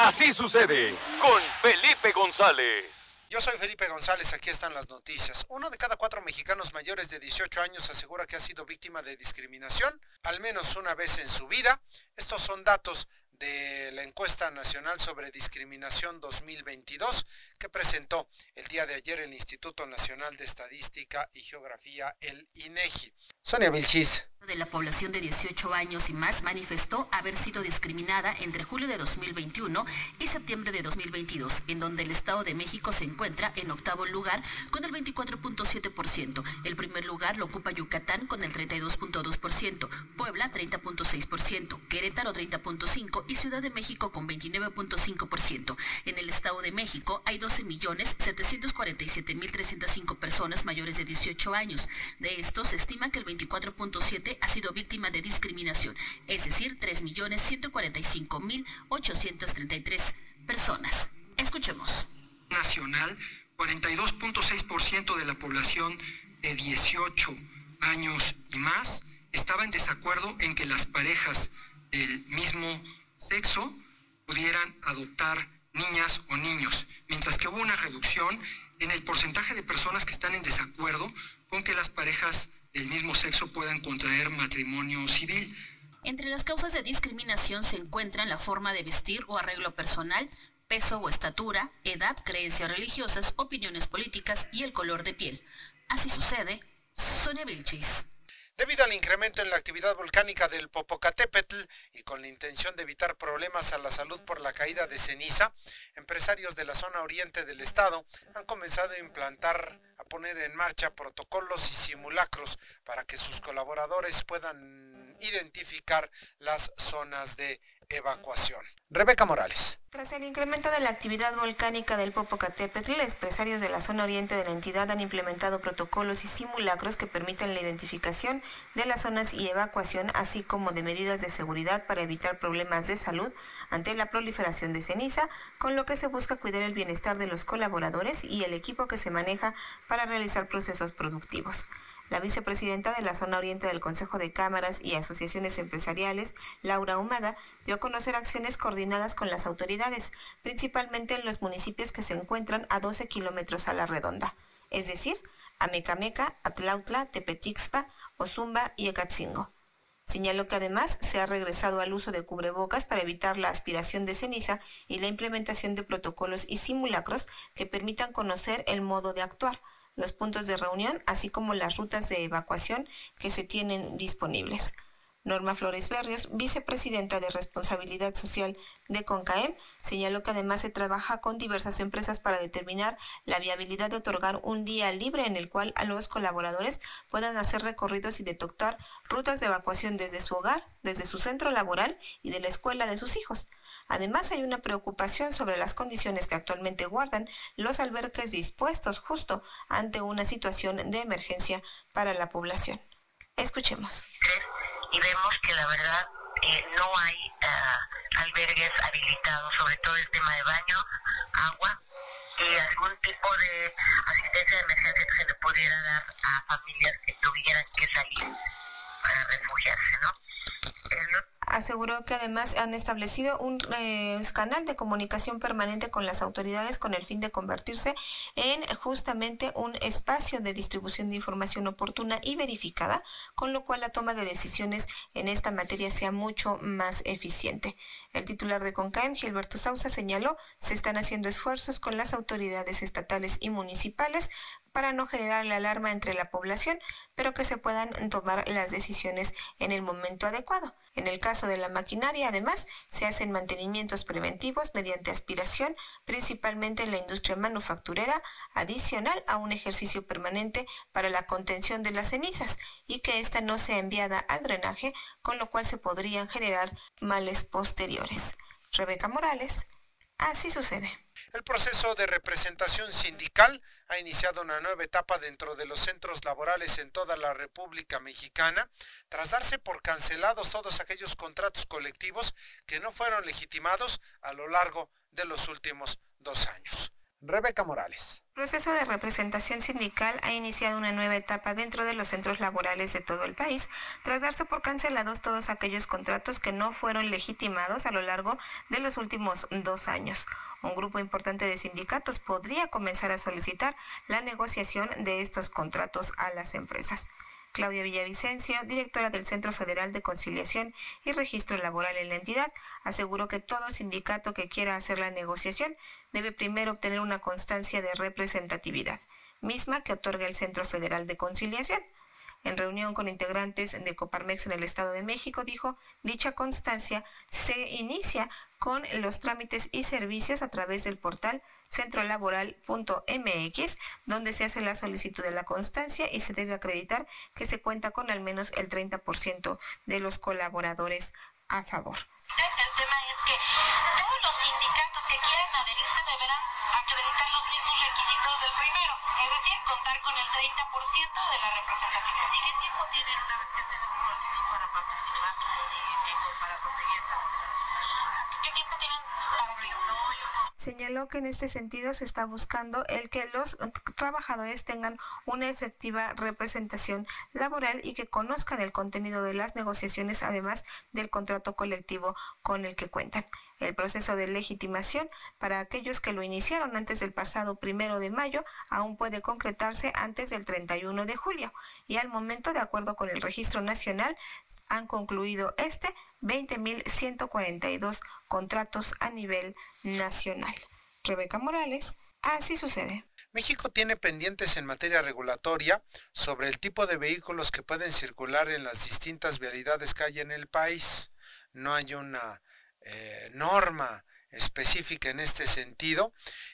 Así sucede con Felipe González. Yo soy Felipe González, aquí están las noticias. Uno de cada cuatro mexicanos mayores de 18 años asegura que ha sido víctima de discriminación al menos una vez en su vida. Estos son datos de la encuesta nacional sobre discriminación 2022 que presentó el día de ayer el Instituto Nacional de Estadística y Geografía, el INEGI. Sonia Vilchis de la población de 18 años y más manifestó haber sido discriminada entre julio de 2021 y septiembre de 2022, en donde el Estado de México se encuentra en octavo lugar con el 24.7%. El primer lugar lo ocupa Yucatán con el 32.2%, Puebla 30.6%, Querétaro 30.5% y Ciudad de México con 29.5%. En el Estado de México hay 12.747.305 personas mayores de 18 años. De estos se estima que el 24.7% ha sido víctima de discriminación, es decir, 3.145.833 personas. Escuchemos. Nacional, 42.6% de la población de 18 años y más estaba en desacuerdo en que las parejas del mismo sexo pudieran adoptar niñas o niños, mientras que hubo una reducción en el porcentaje de personas que están en desacuerdo con que las parejas del mismo sexo puedan contraer matrimonio civil. Entre las causas de discriminación se encuentran la forma de vestir o arreglo personal, peso o estatura, edad, creencias religiosas, opiniones políticas y el color de piel. Así sucede, Sonia Vilchis. Debido al incremento en la actividad volcánica del Popocatépetl y con la intención de evitar problemas a la salud por la caída de ceniza, empresarios de la zona oriente del estado han comenzado a implantar, a poner en marcha protocolos y simulacros para que sus colaboradores puedan identificar las zonas de evacuación. Rebeca Morales. Tras el incremento de la actividad volcánica del Popocatépetl, empresarios de la zona oriente de la entidad han implementado protocolos y simulacros que permiten la identificación de las zonas y evacuación, así como de medidas de seguridad para evitar problemas de salud ante la proliferación de ceniza, con lo que se busca cuidar el bienestar de los colaboradores y el equipo que se maneja para realizar procesos productivos. La vicepresidenta de la zona oriente del Consejo de Cámaras y Asociaciones Empresariales, Laura Humada, dio a conocer acciones coordinadas con las autoridades, principalmente en los municipios que se encuentran a 12 kilómetros a la redonda, es decir, Amecameca, Atlautla, Tepetixpa, Ozumba y Ecatzingo. Señaló que además se ha regresado al uso de cubrebocas para evitar la aspiración de ceniza y la implementación de protocolos y simulacros que permitan conocer el modo de actuar, los puntos de reunión, así como las rutas de evacuación que se tienen disponibles. Norma Flores Berrios, vicepresidenta de Responsabilidad Social de CONCAEM, señaló que además se trabaja con diversas empresas para determinar la viabilidad de otorgar un día libre en el cual a los colaboradores puedan hacer recorridos y detectar rutas de evacuación desde su hogar, desde su centro laboral y de la escuela de sus hijos. Además, hay una preocupación sobre las condiciones que actualmente guardan los albergues dispuestos justo ante una situación de emergencia para la población. Escuchemos. Y vemos que la verdad eh, no hay uh, albergues habilitados, sobre todo el tema de baños, agua y algún tipo de asistencia de emergencia que se le pudiera dar a familias que tuvieran que salir para refugiarse, ¿no? Aseguró que además han establecido un eh, canal de comunicación permanente con las autoridades con el fin de convertirse en justamente un espacio de distribución de información oportuna y verificada, con lo cual la toma de decisiones en esta materia sea mucho más eficiente. El titular de CONCAEM, Gilberto Sausa, señaló se están haciendo esfuerzos con las autoridades estatales y municipales para no generar la alarma entre la población, pero que se puedan tomar las decisiones en el momento adecuado. En el caso de la maquinaria, además, se hacen mantenimientos preventivos mediante aspiración, principalmente en la industria manufacturera, adicional a un ejercicio permanente para la contención de las cenizas y que ésta no sea enviada al drenaje, con lo cual se podrían generar males posteriores. Rebeca Morales, así sucede. El proceso de representación sindical ha iniciado una nueva etapa dentro de los centros laborales en toda la República Mexicana, tras darse por cancelados todos aquellos contratos colectivos que no fueron legitimados a lo largo de los últimos dos años. Rebeca Morales. El proceso de representación sindical ha iniciado una nueva etapa dentro de los centros laborales de todo el país, tras darse por cancelados todos aquellos contratos que no fueron legitimados a lo largo de los últimos dos años. Un grupo importante de sindicatos podría comenzar a solicitar la negociación de estos contratos a las empresas. Claudia Villavicencio, directora del Centro Federal de Conciliación y Registro Laboral en la entidad, aseguró que todo sindicato que quiera hacer la negociación debe primero obtener una constancia de representatividad, misma que otorga el Centro Federal de Conciliación. En reunión con integrantes de Coparmex en el Estado de México, dijo, dicha constancia se inicia con los trámites y servicios a través del portal centrolaboral.mx, donde se hace la solicitud de la constancia y se debe acreditar que se cuenta con al menos el 30% de los colaboradores a favor. Señaló que en este sentido se está buscando el que los trabajadores tengan una efectiva representación laboral y que conozcan el contenido de las negociaciones, además del contrato colectivo con el que cuentan. El proceso de legitimación para aquellos que lo iniciaron antes del pasado primero de mayo aún puede concretarse antes del 31 de julio y al momento, de acuerdo con el registro nacional, han concluido este 20.142 contratos a nivel nacional. Rebeca Morales, así sucede. México tiene pendientes en materia regulatoria sobre el tipo de vehículos que pueden circular en las distintas vialidades que hay en el país. No hay una eh, norma específica en este sentido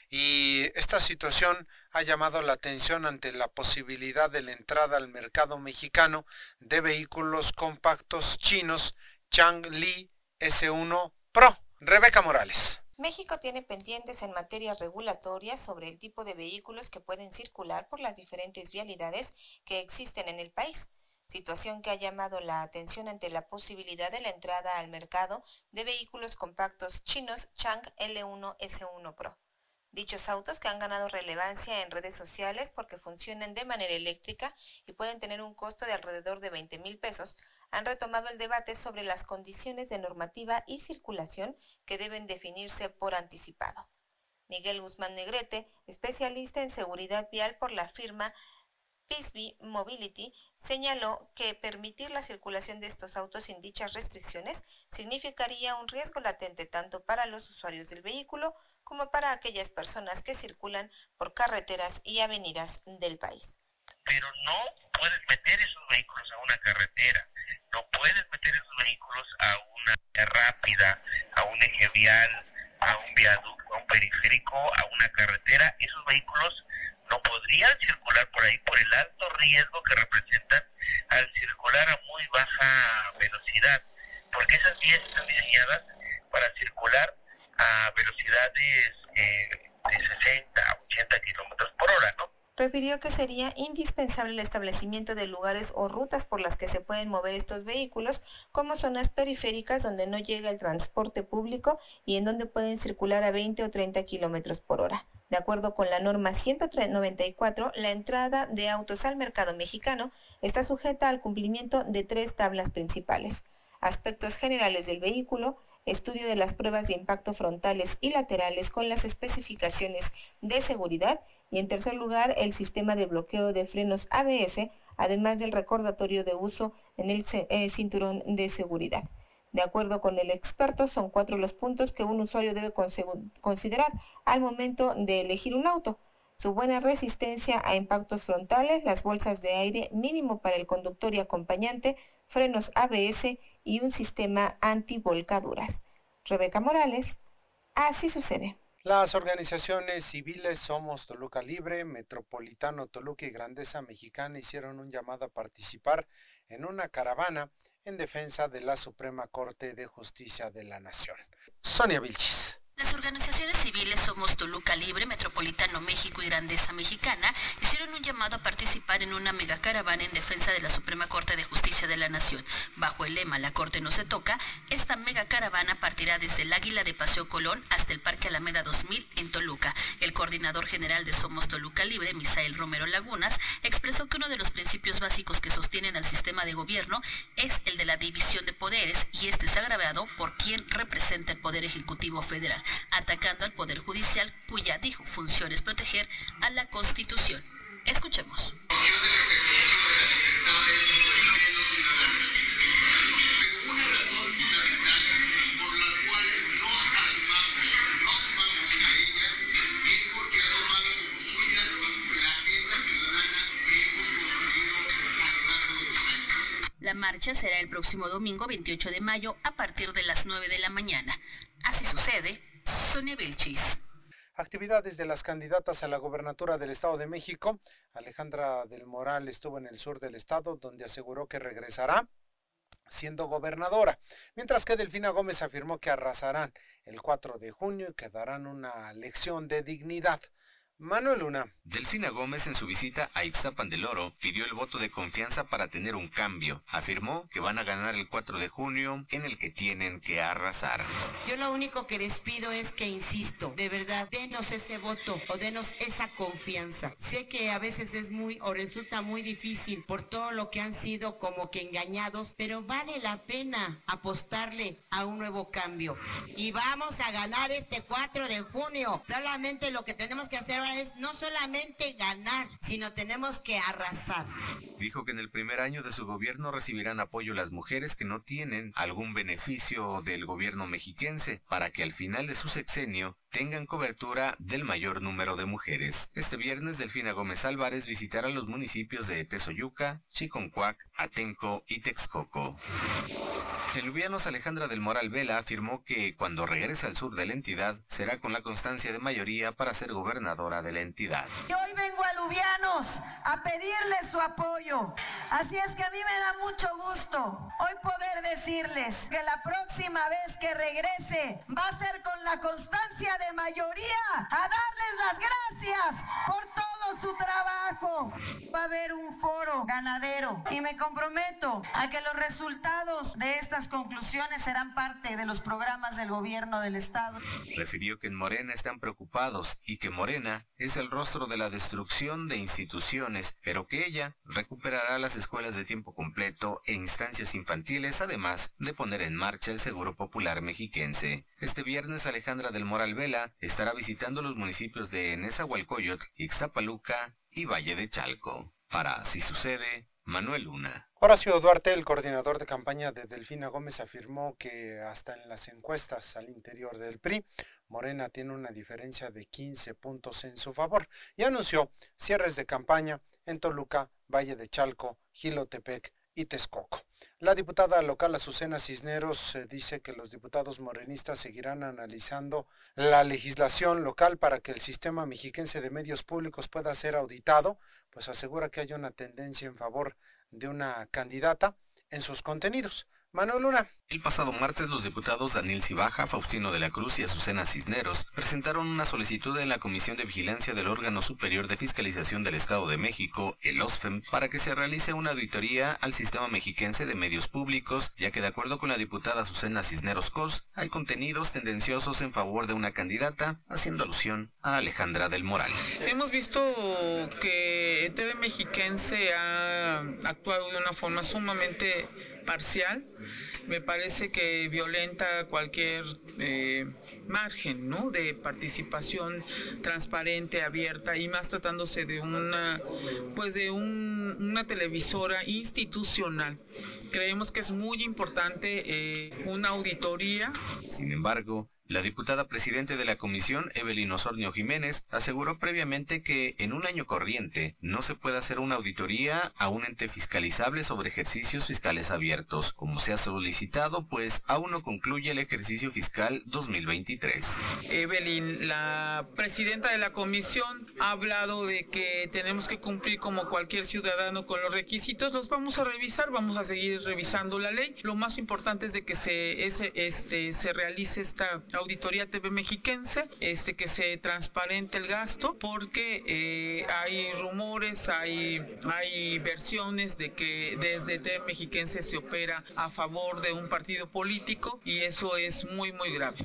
y esta situación ha llamado la atención ante la posibilidad de la entrada al mercado mexicano de vehículos compactos chinos Chang-Li S1 Pro. Rebeca Morales. México tiene pendientes en materia regulatoria sobre el tipo de vehículos que pueden circular por las diferentes vialidades que existen en el país, situación que ha llamado la atención ante la posibilidad de la entrada al mercado de vehículos compactos chinos Chang L1 S1 Pro. Dichos autos que han ganado relevancia en redes sociales porque funcionan de manera eléctrica y pueden tener un costo de alrededor de 20 mil pesos, han retomado el debate sobre las condiciones de normativa y circulación que deben definirse por anticipado. Miguel Guzmán Negrete, especialista en seguridad vial por la firma Pisby Mobility señaló que permitir la circulación de estos autos sin dichas restricciones significaría un riesgo latente tanto para los usuarios del vehículo como para aquellas personas que circulan por carreteras y avenidas del país. Pero no puedes meter esos vehículos a una carretera, no puedes meter esos vehículos a una rápida, a un eje vial, a un viaducto, a un periférico, a una carretera. Esos vehículos no podrían circular por ahí por el alto riesgo que representan al circular a muy baja velocidad, porque esas vías están diseñadas para circular a velocidades eh, de 60 80 kilómetros por hora, ¿no? Refirió que sería indispensable el establecimiento de lugares o rutas por las que se pueden mover estos vehículos, como zonas periféricas donde no llega el transporte público y en donde pueden circular a 20 o 30 kilómetros por hora. De acuerdo con la norma 194, la entrada de autos al mercado mexicano está sujeta al cumplimiento de tres tablas principales. Aspectos generales del vehículo, estudio de las pruebas de impacto frontales y laterales con las especificaciones de seguridad y en tercer lugar el sistema de bloqueo de frenos ABS, además del recordatorio de uso en el eh, cinturón de seguridad. De acuerdo con el experto, son cuatro los puntos que un usuario debe considerar al momento de elegir un auto. Su buena resistencia a impactos frontales, las bolsas de aire mínimo para el conductor y acompañante, frenos ABS y un sistema antivolcaduras. Rebeca Morales, así sucede. Las organizaciones civiles Somos Toluca Libre, Metropolitano Toluca y Grandeza Mexicana hicieron un llamado a participar en una caravana en defensa de la Suprema Corte de Justicia de la Nación. Sonia Vilchis. Las organizaciones civiles Somos Toluca Libre, Metropolitano México y Grandeza Mexicana hicieron un llamado a participar en una megacaravana en defensa de la Suprema Corte de Justicia de la Nación. Bajo el lema La Corte no se toca, esta megacaravana partirá desde el Águila de Paseo Colón hasta el Parque Alameda 2000 en Toluca. El coordinador general de Somos Toluca Libre, Misael Romero Lagunas, expresó que uno de los principios básicos que sostienen al sistema de gobierno es el de la división de poderes y este es agravado por quien representa el Poder Ejecutivo Federal atacando al Poder Judicial, cuya, dijo, función es proteger a la Constitución. Escuchemos. La marcha será el próximo domingo 28 de mayo a partir de las 9 de la mañana. Así sucede Actividades de las candidatas a la gobernatura del Estado de México. Alejandra del Moral estuvo en el sur del estado, donde aseguró que regresará siendo gobernadora, mientras que Delfina Gómez afirmó que arrasarán el 4 de junio y que darán una lección de dignidad. Manuel Luna. Delfina Gómez en su visita a Ixtapan del Oro pidió el voto de confianza para tener un cambio. Afirmó que van a ganar el 4 de junio en el que tienen que arrasar. Yo lo único que les pido es que, insisto, de verdad, denos ese voto o denos esa confianza. Sé que a veces es muy o resulta muy difícil por todo lo que han sido como que engañados, pero vale la pena apostarle a un nuevo cambio. Y vamos a ganar este 4 de junio. Solamente lo que tenemos que hacer es no solamente ganar, sino tenemos que arrasar. Dijo que en el primer año de su gobierno recibirán apoyo las mujeres que no tienen algún beneficio del gobierno mexiquense para que al final de su sexenio tengan cobertura del mayor número de mujeres. Este viernes Delfina Gómez Álvarez visitará los municipios de Tezoyuca, Chiconcuac, Atenco y Texcoco. El Lubianos Alejandra del Moral Vela afirmó que cuando regrese al sur de la entidad será con la constancia de mayoría para ser gobernadora de la entidad. Y hoy vengo a Lubianos a pedirles su apoyo. Así es que a mí me da mucho gusto hoy poder decirles que la próxima vez que regrese va a ser con la constancia de mayoría a darles las gracias por todo su trabajo. Va a haber un foro ganadero y me comprometo a que los resultados de estas conclusiones serán parte de los programas del gobierno del Estado. Refirió que en Morena están preocupados y que Morena es el rostro de la destrucción de instituciones, pero que ella recuperará las escuelas de tiempo completo e instancias infantiles, además de poner en marcha el Seguro Popular Mexiquense. Este viernes Alejandra del Moral Vela estará visitando los municipios de Nezahualcóyotl, Ixtapaluca y Valle de Chalco. Para Si Sucede, Manuel Luna. Horacio Duarte, el coordinador de campaña de Delfina Gómez, afirmó que hasta en las encuestas al interior del PRI, Morena tiene una diferencia de 15 puntos en su favor y anunció cierres de campaña en Toluca, Valle de Chalco, Gilotepec y Texcoco. La diputada local Azucena Cisneros eh, dice que los diputados morenistas seguirán analizando la legislación local para que el sistema mexiquense de medios públicos pueda ser auditado, pues asegura que hay una tendencia en favor de una candidata en sus contenidos. Manuel Luna. El pasado martes los diputados Daniel Cibaja, Faustino de la Cruz y Azucena Cisneros presentaron una solicitud en la Comisión de Vigilancia del órgano superior de fiscalización del Estado de México, el OSFEM, para que se realice una auditoría al sistema mexiquense de medios públicos, ya que de acuerdo con la diputada Azucena Cisneros Cos, hay contenidos tendenciosos en favor de una candidata, haciendo alusión a Alejandra del Moral. Hemos visto que TV Mexiquense ha actuado de una forma sumamente parcial, me parece que violenta cualquier eh, margen ¿no? de participación transparente, abierta y más tratándose de una pues de un, una televisora institucional. Creemos que es muy importante eh, una auditoría. Sin embargo, La diputada presidente de la comisión, Evelyn Osornio Jiménez, aseguró previamente que en un año corriente no se puede hacer una auditoría a un ente fiscalizable sobre ejercicios fiscales abiertos, como se ha solicitado, pues aún no concluye el ejercicio fiscal 2023. Evelyn, la presidenta de la comisión, ha hablado de que tenemos que cumplir como cualquier ciudadano con los requisitos. Los vamos a revisar, vamos a seguir revisando la ley. Lo más importante es de que se, ese, este, se realice esta Auditoría TV Mexiquense, este, que se transparente el gasto, porque eh, hay rumores, hay, hay versiones de que desde TV Mexiquense se opera a favor de un partido político y eso es muy, muy grave.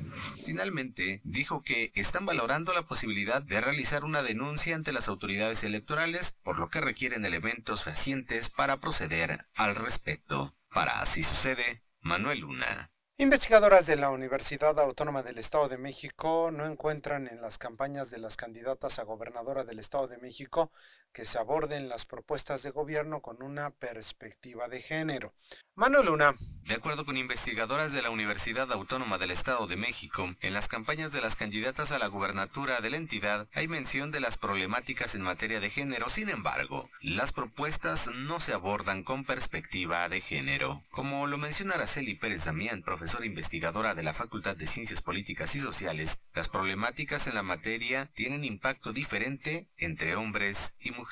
Finalmente, dijo que están valorando la posibilidad de realizar una denuncia ante las autoridades electorales, por lo que requieren elementos fehacientes para proceder al respecto. Para así sucede, Manuel Luna. Investigadoras de la Universidad Autónoma del Estado de México no encuentran en las campañas de las candidatas a gobernadora del Estado de México que se aborden las propuestas de gobierno con una perspectiva de género. Manuel Luna. De acuerdo con investigadoras de la Universidad Autónoma del Estado de México, en las campañas de las candidatas a la gubernatura de la entidad hay mención de las problemáticas en materia de género. Sin embargo, las propuestas no se abordan con perspectiva de género. Como lo menciona Araceli Pérez Damián, profesora investigadora de la Facultad de Ciencias Políticas y Sociales, las problemáticas en la materia tienen impacto diferente entre hombres y mujeres.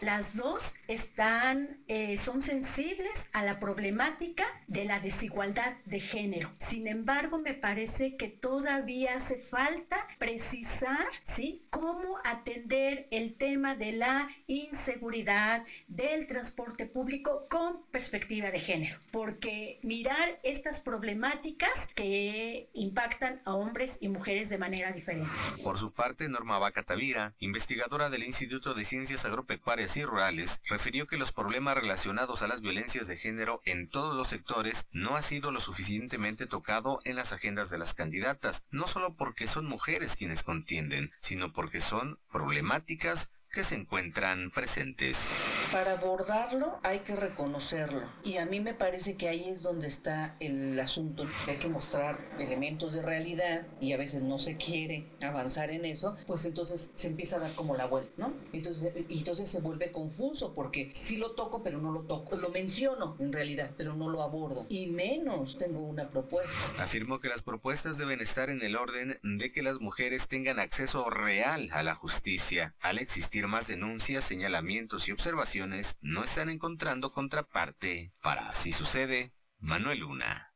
Las dos están, eh, son sensibles a la problemática de la desigualdad de género. Sin embargo, me parece que todavía hace falta precisar, ¿sí? Cómo atender el tema de la inseguridad del transporte público con perspectiva de género. Porque mirar estas problemáticas que impactan a hombres y mujeres de manera diferente. Por su parte, Norma Vaca Tavira, investigadora del Instituto de Ciencias Agropecuarias y Rurales, refirió que los problemas relacionados a las violencias de género en todos los sectores no ha sido lo suficientemente tocado en las agendas de las candidatas, no solo porque son mujeres quienes contienden, sino porque son problemáticas que se encuentran presentes. Para abordarlo hay que reconocerlo y a mí me parece que ahí es donde está el asunto. Hay que mostrar elementos de realidad y a veces no se quiere avanzar en eso, pues entonces se empieza a dar como la vuelta, ¿no? Entonces, entonces se vuelve confuso porque sí lo toco pero no lo toco. Lo menciono en realidad, pero no lo abordo y menos tengo una propuesta. Afirmó que las propuestas deben estar en el orden de que las mujeres tengan acceso real a la justicia al existir más denuncias, señalamientos y observaciones, no están encontrando contraparte. Para así sucede, Manuel Luna.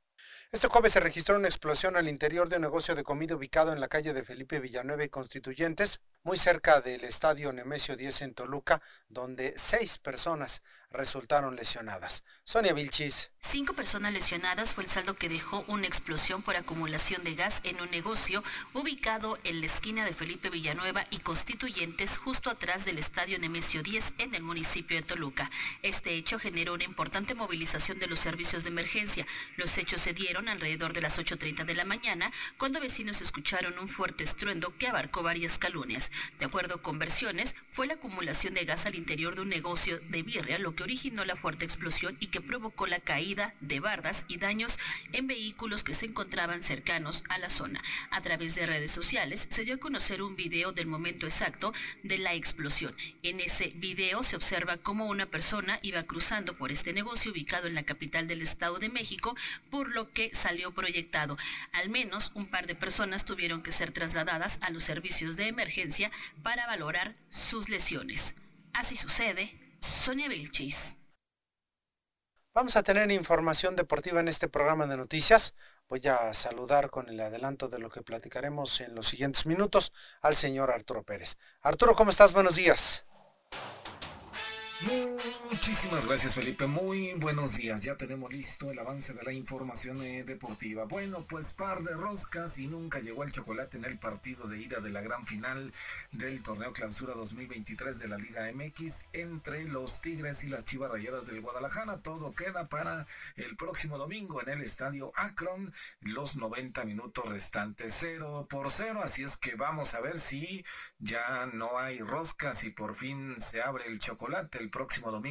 Este jueves se registró una explosión al interior de un negocio de comida ubicado en la calle de Felipe Villanueva y Constituyentes, muy cerca del estadio Nemesio 10 en Toluca, donde seis personas resultaron lesionadas. Sonia Vilchis. Cinco personas lesionadas fue el saldo que dejó una explosión por acumulación de gas en un negocio ubicado en la esquina de Felipe Villanueva y Constituyentes, justo atrás del estadio Nemesio 10 en el municipio de Toluca. Este hecho generó una importante movilización de los servicios de emergencia. Los hechos se dieron alrededor de las 8.30 de la mañana, cuando vecinos escucharon un fuerte estruendo que abarcó varias calumnias. De acuerdo con versiones, fue la acumulación de gas al interior de un negocio de birria lo que originó la fuerte explosión y que provocó la caída de bardas y daños en vehículos que se encontraban cercanos a la zona. A través de redes sociales se dio a conocer un video del momento exacto de la explosión. En ese video se observa cómo una persona iba cruzando por este negocio ubicado en la capital del Estado de México, por lo que salió proyectado. Al menos un par de personas tuvieron que ser trasladadas a los servicios de emergencia para valorar sus lesiones. Así sucede Sonia Vilchis. Vamos a tener información deportiva en este programa de noticias. Voy a saludar con el adelanto de lo que platicaremos en los siguientes minutos al señor Arturo Pérez. Arturo, ¿cómo estás? Buenos días. Muchísimas gracias Felipe, muy buenos días, ya tenemos listo el avance de la información eh, deportiva. Bueno, pues par de roscas y nunca llegó el chocolate en el partido de ida de la gran final del torneo clausura 2023 de la Liga MX entre los Tigres y las Chivas Rayadas del Guadalajara. Todo queda para el próximo domingo en el estadio Akron, los 90 minutos restantes. 0 por 0, así es que vamos a ver si ya no hay roscas y por fin se abre el chocolate el próximo domingo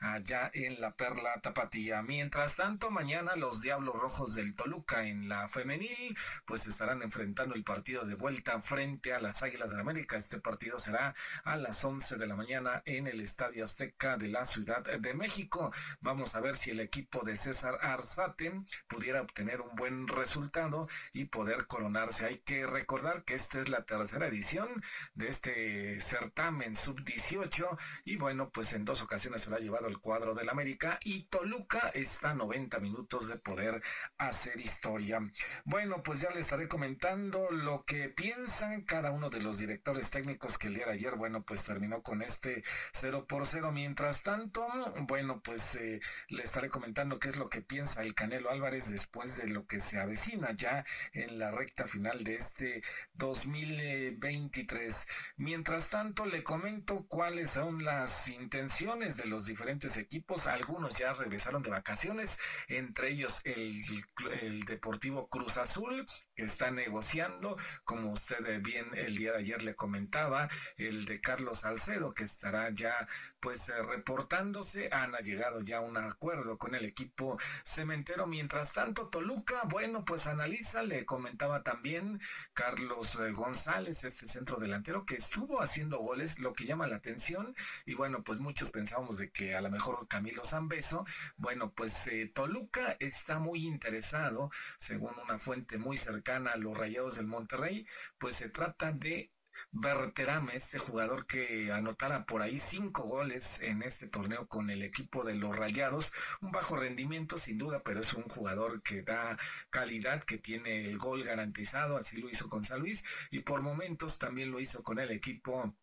allá en la Perla Tapatía. Mientras tanto, mañana los Diablos Rojos del Toluca en la femenil pues estarán enfrentando el partido de vuelta frente a las Águilas de América. Este partido será a las 11 de la mañana en el Estadio Azteca de la Ciudad de México. Vamos a ver si el equipo de César Arzate pudiera obtener un buen resultado y poder coronarse. Hay que recordar que esta es la tercera edición de este certamen sub-18 y bueno, pues en dos ocasiones se lo ha llevado el cuadro del América y Toluca está a 90 minutos de poder hacer historia. Bueno, pues ya le estaré comentando lo que piensan cada uno de los directores técnicos que el día de ayer, bueno, pues terminó con este 0 por 0. Mientras tanto, bueno, pues eh, le estaré comentando qué es lo que piensa el Canelo Álvarez después de lo que se avecina ya en la recta final de este 2023. Mientras tanto, le comento cuáles son las intenciones de los diferentes equipos. Algunos ya regresaron de vacaciones, entre ellos el, el Deportivo Cruz Azul, que está negociando, como usted bien el día de ayer le comentaba, el de Carlos Salcedo, que estará ya pues reportándose. Han llegado ya a un acuerdo con el equipo cementero. Mientras tanto, Toluca, bueno, pues analiza, le comentaba también Carlos eh, González, este centro delantero, que estuvo haciendo goles, lo que llama la atención. Y bueno, pues muchos pensábamos de que a lo mejor Camilo Zambeso, bueno, pues eh, Toluca está muy interesado, según una fuente muy cercana a los Rayados del Monterrey, pues se trata de Berterame, este jugador que anotara por ahí cinco goles en este torneo con el equipo de los Rayados. Un bajo rendimiento sin duda, pero es un jugador que da calidad, que tiene el gol garantizado, así lo hizo con San Luis y por momentos también lo hizo con el equipo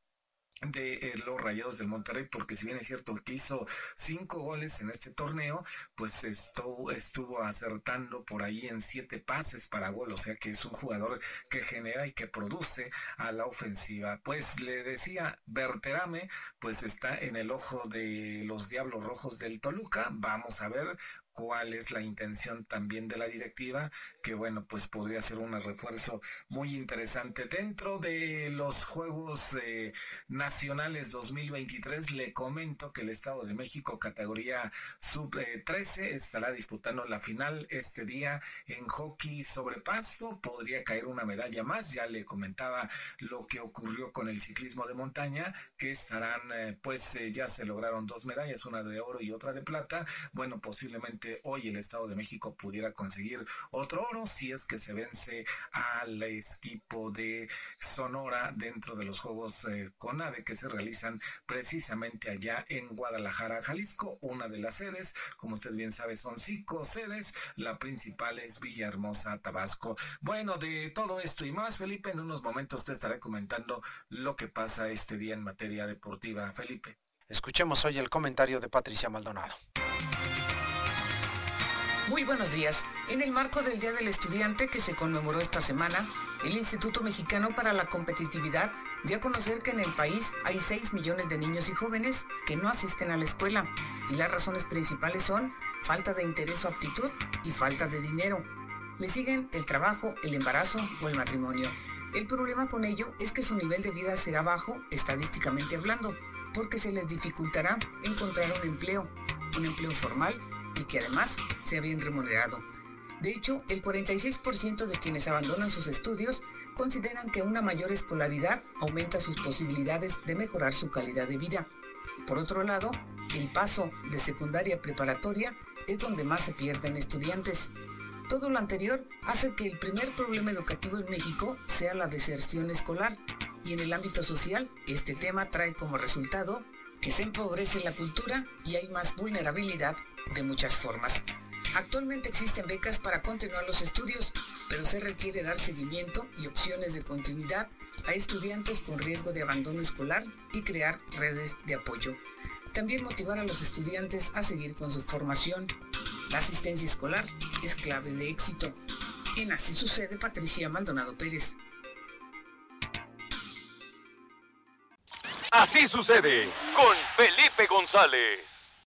de eh, los Rayados del Monterrey, porque si bien es cierto que hizo cinco goles en este torneo, pues estuvo, estuvo acertando por ahí en siete pases para gol, o sea que es un jugador que genera y que produce a la ofensiva. Pues le decía, Berterame, pues está en el ojo de los Diablos Rojos del Toluca, vamos a ver cuál es la intención también de la directiva, que bueno, pues podría ser un refuerzo muy interesante dentro de los Juegos eh, Nacionales 2023. Le comento que el Estado de México, categoría sub-13, eh, estará disputando la final este día en hockey sobre pasto. Podría caer una medalla más. Ya le comentaba lo que ocurrió con el ciclismo de montaña, que estarán, eh, pues ya se lograron dos medallas, una de oro y otra de plata. Bueno, hoy el Estado de México pudiera conseguir otro oro si es que se vence al equipo de Sonora dentro de los Juegos eh, CONADE que se realizan precisamente allá en Guadalajara, Jalisco, una de las sedes, como usted bien sabe, son cinco sedes, la principal es Villahermosa, Tabasco. Bueno, de todo esto y más, Felipe, en unos momentos te estaré comentando lo que pasa este día en materia deportiva. Felipe. Escuchemos hoy el comentario de Patricia Maldonado. Muy buenos días. En el marco del Día del Estudiante que se conmemoró esta semana, el Instituto Mexicano para la Competitividad dio a conocer que en el país hay 6 millones de niños y jóvenes que no asisten a la escuela y las razones principales son falta de interés o aptitud y falta de dinero. Le siguen el trabajo, el embarazo o el matrimonio. El problema con ello es que su nivel de vida será bajo, estadísticamente hablando, porque se les dificultará encontrar un empleo, un empleo formal y que además sea bien remunerado. De hecho, el 46% de quienes abandonan sus estudios consideran que una mayor escolaridad aumenta sus posibilidades de mejorar su calidad de vida. Por otro lado, el paso de secundaria a preparatoria es donde más se pierden estudiantes. Todo lo anterior hace que el primer problema educativo en México sea la deserción escolar y en el ámbito social este tema trae como resultado que se empobrece la cultura y hay más vulnerabilidad de muchas formas. Actualmente existen becas para continuar los estudios, pero se requiere dar seguimiento y opciones de continuidad a estudiantes con riesgo de abandono escolar y crear redes de apoyo. También motivar a los estudiantes a seguir con su formación. La asistencia escolar es clave de éxito. En Así sucede Patricia Maldonado Pérez. Así sucede con Felipe González.